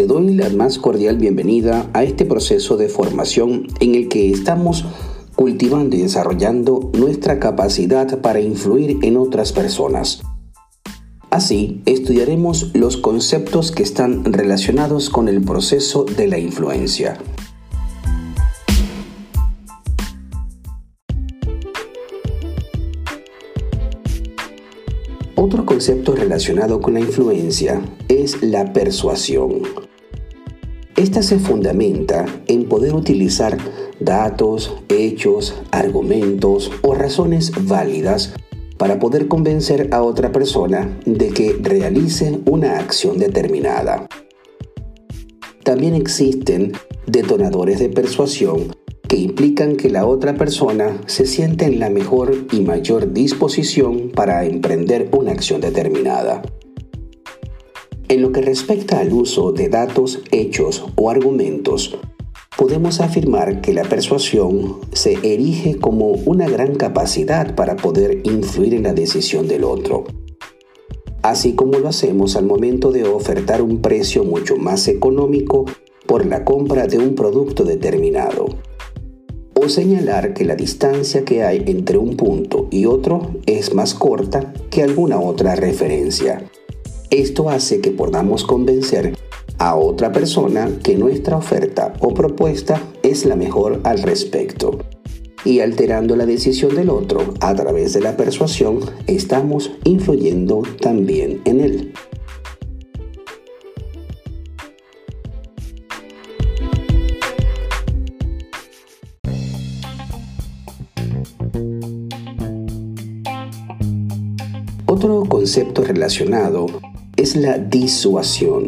Te doy la más cordial bienvenida a este proceso de formación en el que estamos cultivando y desarrollando nuestra capacidad para influir en otras personas. Así, estudiaremos los conceptos que están relacionados con el proceso de la influencia. Otro concepto relacionado con la influencia es la persuasión. Esta se fundamenta en poder utilizar datos, hechos, argumentos o razones válidas para poder convencer a otra persona de que realice una acción determinada. También existen detonadores de persuasión que implican que la otra persona se siente en la mejor y mayor disposición para emprender una acción determinada. En lo que respecta al uso de datos, hechos o argumentos, podemos afirmar que la persuasión se erige como una gran capacidad para poder influir en la decisión del otro, así como lo hacemos al momento de ofertar un precio mucho más económico por la compra de un producto determinado o señalar que la distancia que hay entre un punto y otro es más corta que alguna otra referencia. Esto hace que podamos convencer a otra persona que nuestra oferta o propuesta es la mejor al respecto. Y alterando la decisión del otro a través de la persuasión, estamos influyendo también en él. Otro concepto relacionado es la disuasión.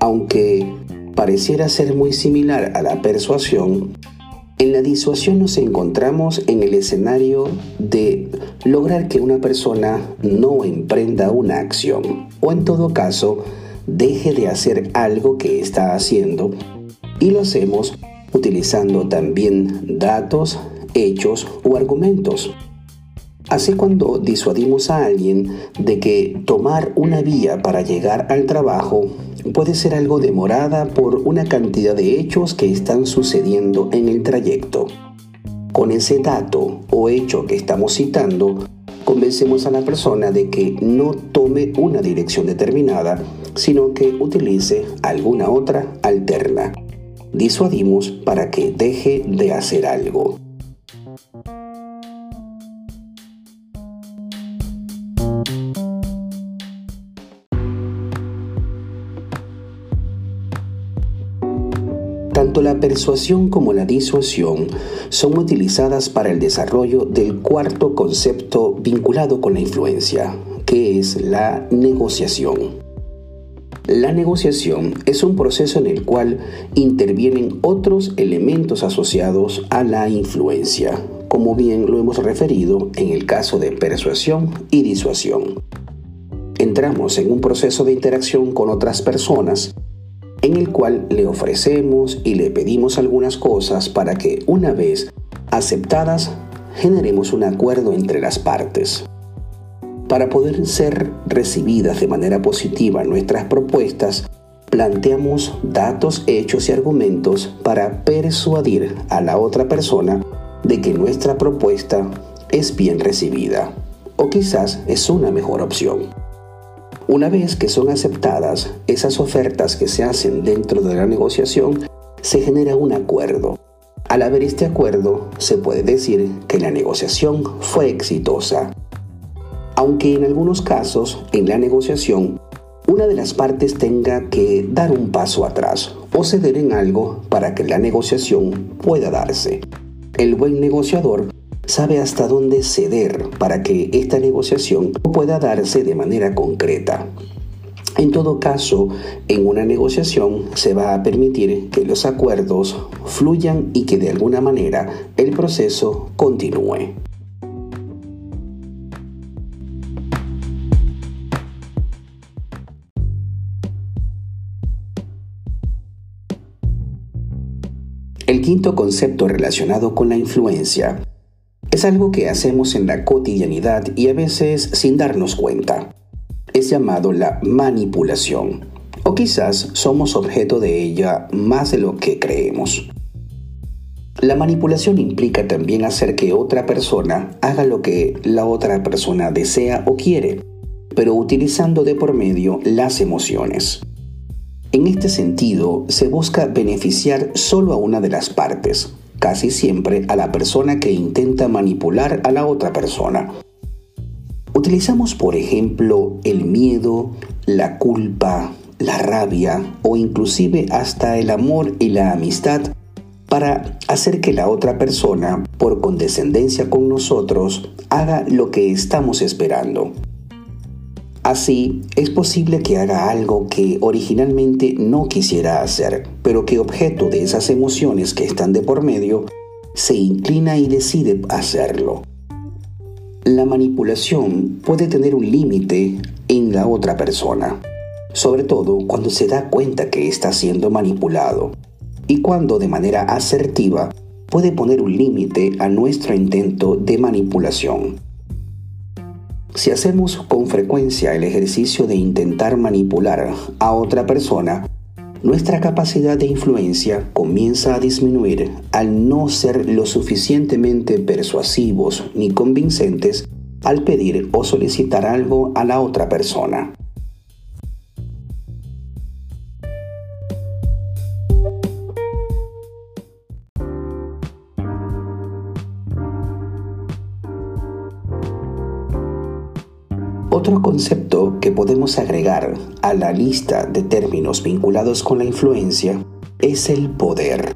Aunque pareciera ser muy similar a la persuasión, en la disuasión nos encontramos en el escenario de lograr que una persona no emprenda una acción o en todo caso deje de hacer algo que está haciendo y lo hacemos utilizando también datos, hechos o argumentos. Así cuando disuadimos a alguien de que tomar una vía para llegar al trabajo puede ser algo demorada por una cantidad de hechos que están sucediendo en el trayecto. Con ese dato o hecho que estamos citando, convencemos a la persona de que no tome una dirección determinada, sino que utilice alguna otra alterna. Disuadimos para que deje de hacer algo. Tanto la persuasión como la disuasión son utilizadas para el desarrollo del cuarto concepto vinculado con la influencia, que es la negociación. La negociación es un proceso en el cual intervienen otros elementos asociados a la influencia, como bien lo hemos referido en el caso de persuasión y disuasión. Entramos en un proceso de interacción con otras personas en el cual le ofrecemos y le pedimos algunas cosas para que una vez aceptadas generemos un acuerdo entre las partes. Para poder ser recibidas de manera positiva nuestras propuestas, planteamos datos, hechos y argumentos para persuadir a la otra persona de que nuestra propuesta es bien recibida o quizás es una mejor opción. Una vez que son aceptadas esas ofertas que se hacen dentro de la negociación, se genera un acuerdo. Al haber este acuerdo, se puede decir que la negociación fue exitosa. Aunque en algunos casos, en la negociación, una de las partes tenga que dar un paso atrás o ceder en algo para que la negociación pueda darse. El buen negociador sabe hasta dónde ceder para que esta negociación pueda darse de manera concreta. En todo caso, en una negociación se va a permitir que los acuerdos fluyan y que de alguna manera el proceso continúe. El quinto concepto relacionado con la influencia es algo que hacemos en la cotidianidad y a veces sin darnos cuenta. Es llamado la manipulación. O quizás somos objeto de ella más de lo que creemos. La manipulación implica también hacer que otra persona haga lo que la otra persona desea o quiere, pero utilizando de por medio las emociones. En este sentido, se busca beneficiar solo a una de las partes, casi siempre a la persona que intenta manipular a la otra persona. Utilizamos, por ejemplo, el miedo, la culpa, la rabia o inclusive hasta el amor y la amistad para hacer que la otra persona, por condescendencia con nosotros, haga lo que estamos esperando. Así, es posible que haga algo que originalmente no quisiera hacer, pero que objeto de esas emociones que están de por medio, se inclina y decide hacerlo. La manipulación puede tener un límite en la otra persona, sobre todo cuando se da cuenta que está siendo manipulado y cuando de manera asertiva puede poner un límite a nuestro intento de manipulación. Si hacemos con frecuencia el ejercicio de intentar manipular a otra persona, nuestra capacidad de influencia comienza a disminuir al no ser lo suficientemente persuasivos ni convincentes al pedir o solicitar algo a la otra persona. Otro concepto que podemos agregar a la lista de términos vinculados con la influencia es el poder.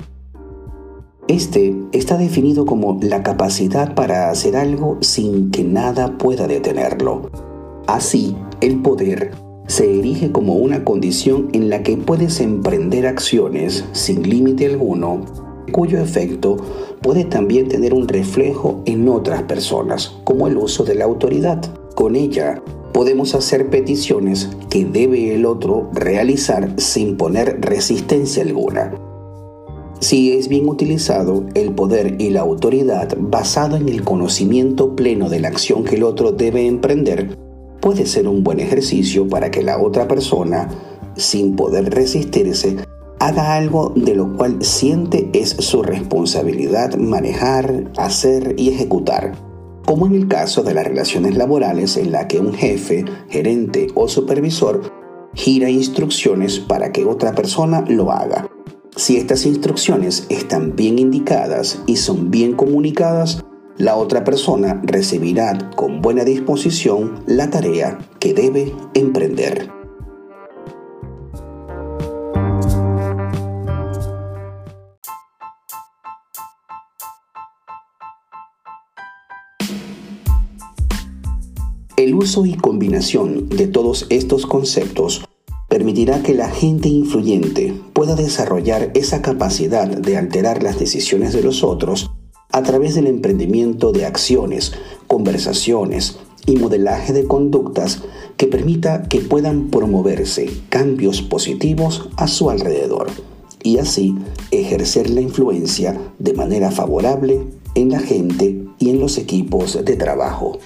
Este está definido como la capacidad para hacer algo sin que nada pueda detenerlo. Así, el poder se erige como una condición en la que puedes emprender acciones sin límite alguno, cuyo efecto puede también tener un reflejo en otras personas, como el uso de la autoridad. Con ella podemos hacer peticiones que debe el otro realizar sin poner resistencia alguna. Si es bien utilizado, el poder y la autoridad basado en el conocimiento pleno de la acción que el otro debe emprender puede ser un buen ejercicio para que la otra persona, sin poder resistirse, haga algo de lo cual siente es su responsabilidad manejar, hacer y ejecutar como en el caso de las relaciones laborales en la que un jefe, gerente o supervisor gira instrucciones para que otra persona lo haga. Si estas instrucciones están bien indicadas y son bien comunicadas, la otra persona recibirá con buena disposición la tarea que debe emprender. Uso y combinación de todos estos conceptos permitirá que la gente influyente pueda desarrollar esa capacidad de alterar las decisiones de los otros a través del emprendimiento de acciones, conversaciones y modelaje de conductas que permita que puedan promoverse cambios positivos a su alrededor y así ejercer la influencia de manera favorable en la gente y en los equipos de trabajo.